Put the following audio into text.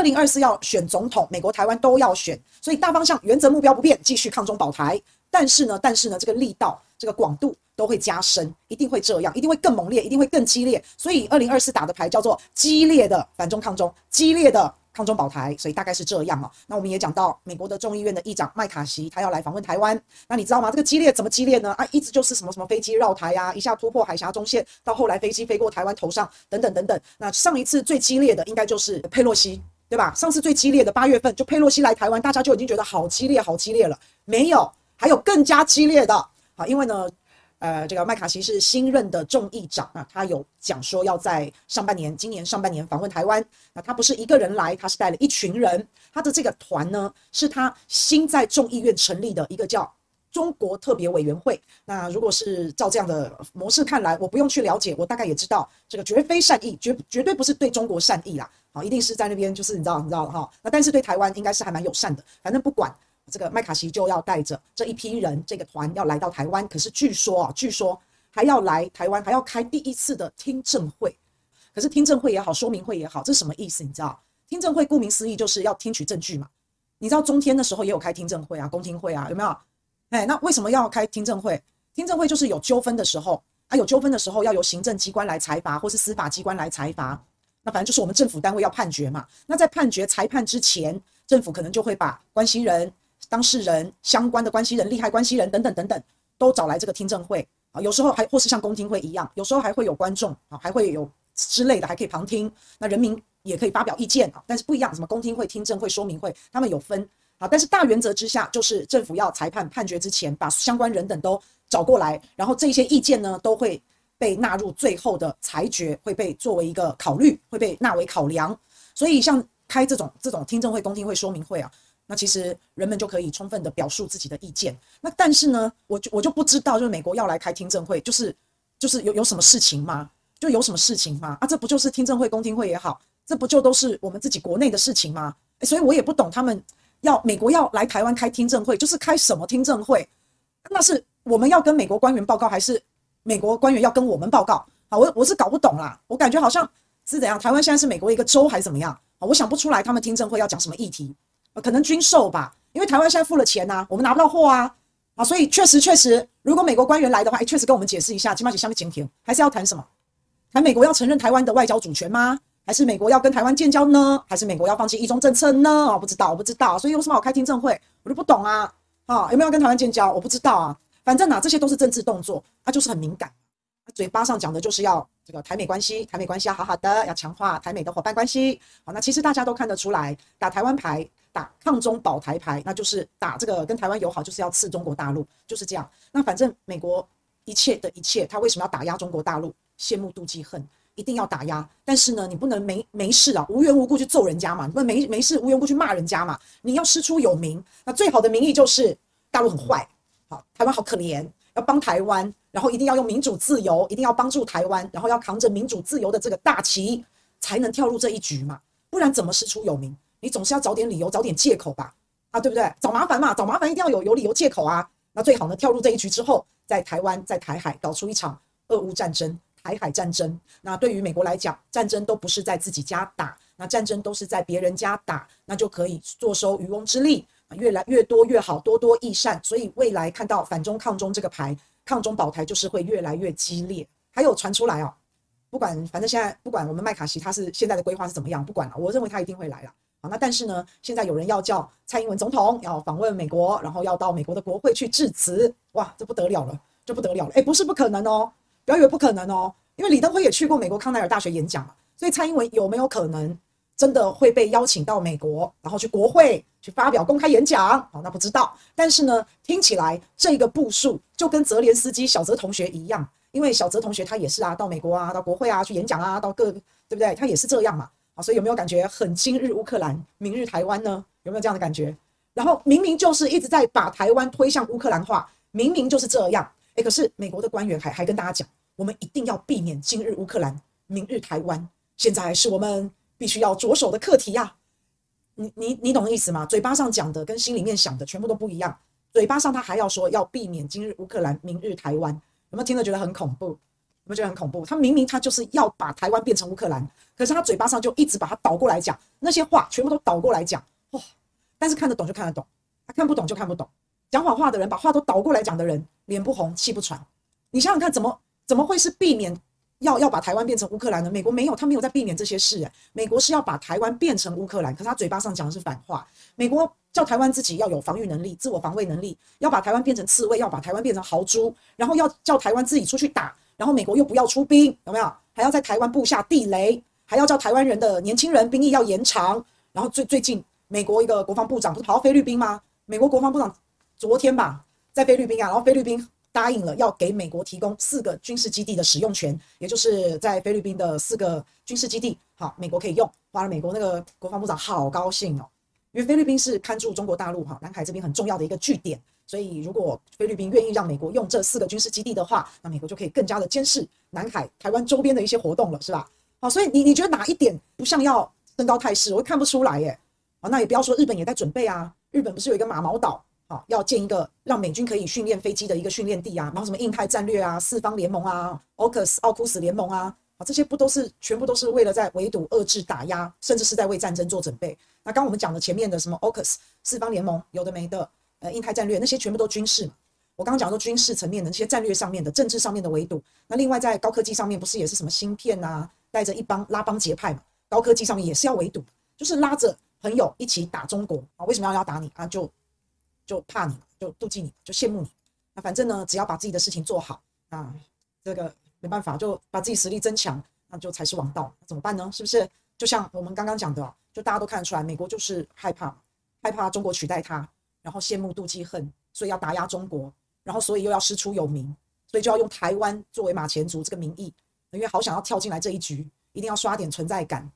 二零二四要选总统，美国、台湾都要选，所以大方向、原则、目标不变，继续抗中保台。但是呢，但是呢，这个力道、这个广度都会加深，一定会这样，一定会更猛烈，一定会更激烈。所以二零二四打的牌叫做激烈的反中抗中，激烈的抗中保台。所以大概是这样哦。那我们也讲到美国的众议院的议长麦卡锡，他要来访问台湾。那你知道吗？这个激烈怎么激烈呢？啊，一直就是什么什么飞机绕台呀、啊，一下突破海峡中线，到后来飞机飞过台湾头上，等等等等。那上一次最激烈的应该就是佩洛西，对吧？上次最激烈的八月份就佩洛西来台湾，大家就已经觉得好激烈，好激烈了。没有。还有更加激烈的，好，因为呢，呃，这个麦卡锡是新任的众议长啊，他有讲说要在上半年，今年上半年访问台湾。那他不是一个人来，他是带了一群人。他的这个团呢，是他新在众议院成立的一个叫中国特别委员会。那如果是照这样的模式看来，我不用去了解，我大概也知道，这个绝非善意，绝绝对不是对中国善意啦，好，一定是在那边就是你知道，你知道哈。那但是对台湾应该是还蛮友善的，反正不管。这个麦卡锡就要带着这一批人，这个团要来到台湾。可是据说啊，据说还要来台湾，还要开第一次的听证会。可是听证会也好，说明会也好，这是什么意思？你知道？听证会顾名思义就是要听取证据嘛。你知道中天的时候也有开听证会啊，公听会啊，有没有？哎，那为什么要开听证会？听证会就是有纠纷的时候啊，有纠纷的时候要由行政机关来裁罚，或是司法机关来裁罚。那反正就是我们政府单位要判决嘛。那在判决裁判之前，政府可能就会把关系人。当事人、相关的关系人、利害关系人等等等等，都找来这个听证会啊。有时候还或是像公听会一样，有时候还会有观众啊，还会有之类的，还可以旁听。那人民也可以发表意见啊，但是不一样，什么公听会、听证会、说明会，他们有分啊。但是大原则之下，就是政府要裁判判决之前，把相关人等都找过来，然后这些意见呢，都会被纳入最后的裁决，会被作为一个考虑，会被纳为考量。所以像开这种这种听证会、公听会、说明会啊。那其实人们就可以充分的表述自己的意见。那但是呢，我就我就不知道，就是美国要来开听证会，就是就是有有什么事情吗？就有什么事情吗？啊，这不就是听证会、公听会也好，这不就都是我们自己国内的事情吗？所以我也不懂他们要美国要来台湾开听证会，就是开什么听证会？那是我们要跟美国官员报告，还是美国官员要跟我们报告？啊，我我是搞不懂啦。我感觉好像是怎样？台湾现在是美国一个州还是怎么样？啊，我想不出来他们听证会要讲什么议题。可能军售吧，因为台湾现在付了钱呐、啊，我们拿不到货啊，啊，所以确实确实，如果美国官员来的话，哎，确实跟我们解释一下，起码下面讲停，还是要谈什么？谈美国要承认台湾的外交主权吗？还是美国要跟台湾建交呢？还是美国要放弃一中政策呢？我不知道，我不知道，所以有什么好开听证会，我就不懂啊，啊，有没有要跟台湾建交？我不知道啊，反正啊，这些都是政治动作，它就是很敏感，嘴巴上讲的就是要这个台美关系，台美关系要好好的，要强化台美的伙伴关系。好，那其实大家都看得出来，打台湾牌。打抗中保台牌，那就是打这个跟台湾友好，就是要刺中国大陆，就是这样。那反正美国一切的一切，他为什么要打压中国大陆？羡慕妒忌恨，一定要打压。但是呢，你不能没没事啊，无缘无故去揍人家嘛，你不能没没事无缘无故去骂人家嘛。你要师出有名，那最好的名义就是大陆很坏，好，台湾好可怜，要帮台湾，然后一定要用民主自由，一定要帮助台湾，然后要扛着民主自由的这个大旗，才能跳入这一局嘛，不然怎么师出有名？你总是要找点理由，找点借口吧，啊，对不对？找麻烦嘛，找麻烦一定要有有理由借口啊。那最好呢，跳入这一局之后，在台湾、在台海搞出一场俄乌战争、台海战争。那对于美国来讲，战争都不是在自己家打，那战争都是在别人家打，那就可以坐收渔翁之利，越来越多越好，多多益善。所以未来看到反中抗中这个牌，抗中保台就是会越来越激烈。还有传出来哦，不管反正现在不管我们麦卡锡他是现在的规划是怎么样，不管了，我认为他一定会来了。好，那但是呢，现在有人要叫蔡英文总统要访问美国，然后要到美国的国会去致辞，哇，这不得了了，这不得了了，诶，不是不可能哦，不要以为不可能哦，因为李登辉也去过美国康奈尔大学演讲嘛，所以蔡英文有没有可能真的会被邀请到美国，然后去国会去发表公开演讲？好，那不知道，但是呢，听起来这个步数就跟泽连斯基小泽同学一样，因为小泽同学他也是啊，到美国啊，到国会啊去演讲啊，到各对不对？他也是这样嘛。所以有没有感觉很今日乌克兰，明日台湾呢？有没有这样的感觉？然后明明就是一直在把台湾推向乌克兰化，明明就是这样。可是美国的官员还还跟大家讲，我们一定要避免今日乌克兰，明日台湾。现在是我们必须要着手的课题呀。你你你懂意思吗？嘴巴上讲的跟心里面想的全部都不一样。嘴巴上他还要说要避免今日乌克兰，明日台湾，有没有听了觉得很恐怖？有没有觉得很恐怖？他明明他就是要把台湾变成乌克兰，可是他嘴巴上就一直把它倒过来讲，那些话全部都倒过来讲，哇！但是看得懂就看得懂，他看不懂就看不懂。讲谎话的人，把话都倒过来讲的人，脸不红气不喘。你想想看，怎么怎么会是避免要要把台湾变成乌克兰呢？美国没有，他没有在避免这些事。哎，美国是要把台湾变成乌克兰，可是他嘴巴上讲的是反话。美国叫台湾自己要有防御能力、自我防卫能力，要把台湾变成刺猬，要把台湾变成豪猪，然后要叫台湾自己出去打，然后美国又不要出兵，有没有？还要在台湾布下地雷，还要叫台湾人的年轻人兵役要延长。然后最最近，美国一个国防部长不是跑到菲律宾吗？美国国防部长。昨天吧，在菲律宾啊，然后菲律宾答应了要给美国提供四个军事基地的使用权，也就是在菲律宾的四个军事基地，好，美国可以用。完了，美国那个国防部长好高兴哦，因为菲律宾是看住中国大陆哈南海这边很重要的一个据点，所以如果菲律宾愿意让美国用这四个军事基地的话，那美国就可以更加的监视南海、台湾周边的一些活动了，是吧？好，所以你你觉得哪一点不像要升高态势？我看不出来耶。啊，那也不要说日本也在准备啊，日本不是有一个马毛岛？啊，要建一个让美军可以训练飞机的一个训练地啊，然后什么印太战略啊、四方联盟啊、AUKUS 奥库斯联盟啊，啊，这些不都是全部都是为了在围堵、遏制、打压，甚至是在为战争做准备。那刚我们讲的前面的什么 AUKUS 四方联盟，有的没的，呃，印太战略那些全部都军事嘛。我刚刚讲的军事层面的那些战略上面的、政治上面的围堵。那另外在高科技上面，不是也是什么芯片啊，带着一帮拉帮结派嘛？高科技上面也是要围堵，就是拉着朋友一起打中国啊？为什么要要打你啊？就就怕你，就妒忌你，就羡慕你。那反正呢，只要把自己的事情做好，啊，这个没办法，就把自己实力增强，那就才是王道。怎么办呢？是不是？就像我们刚刚讲的，就大家都看得出来，美国就是害怕，害怕中国取代他，然后羡慕、妒忌、恨，所以要打压中国，然后所以又要师出有名，所以就要用台湾作为马前卒这个名义，因为好想要跳进来这一局，一定要刷点存在感，